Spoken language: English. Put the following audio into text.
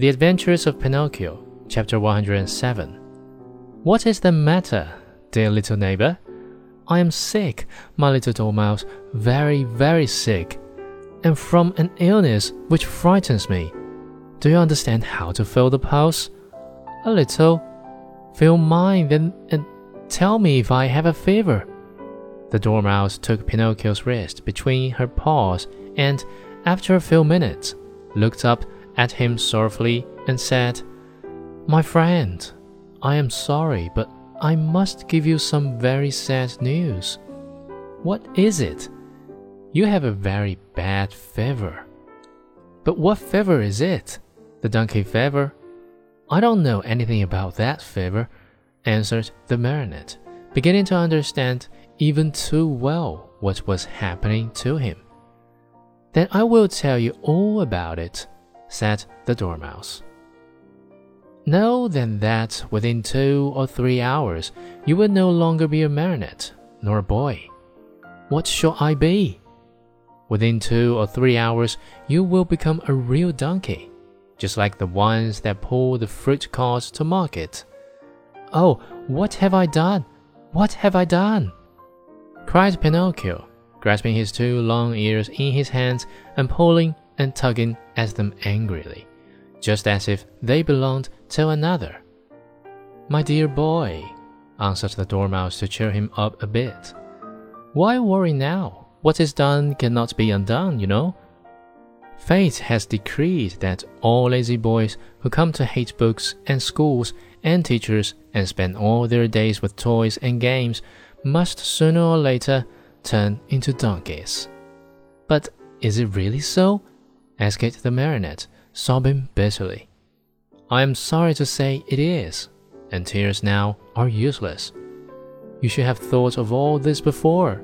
The Adventures of Pinocchio, chapter 107. What is the matter, dear little neighbor? I am sick, my little dormouse, very, very sick, and from an illness which frightens me. Do you understand how to feel the pulse? A little. Feel mine, then, and tell me if I have a fever. The dormouse took Pinocchio's wrist between her paws and, after a few minutes, looked up at him sorrowfully and said, My friend, I am sorry, but I must give you some very sad news. What is it? You have a very bad fever. But what fever is it? The donkey fever? I don't know anything about that fever, answered the marionette, beginning to understand even too well what was happening to him. Then I will tell you all about it, said the Dormouse. Know then that within two or three hours you will no longer be a marionette nor a boy. What shall I be? Within two or three hours you will become a real donkey, just like the ones that pull the fruit carts to market. Oh, what have I done? What have I done? cried Pinocchio, grasping his two long ears in his hands and pulling and tugging at them angrily, just as if they belonged to another. My dear boy, answered the Dormouse to cheer him up a bit. Why worry now? What is done cannot be undone, you know. Fate has decreed that all lazy boys who come to hate books and schools and teachers and spend all their days with toys and games must sooner or later turn into donkeys. But is it really so? Asked the marionette, sobbing bitterly. I am sorry to say it is, and tears now are useless. You should have thought of all this before,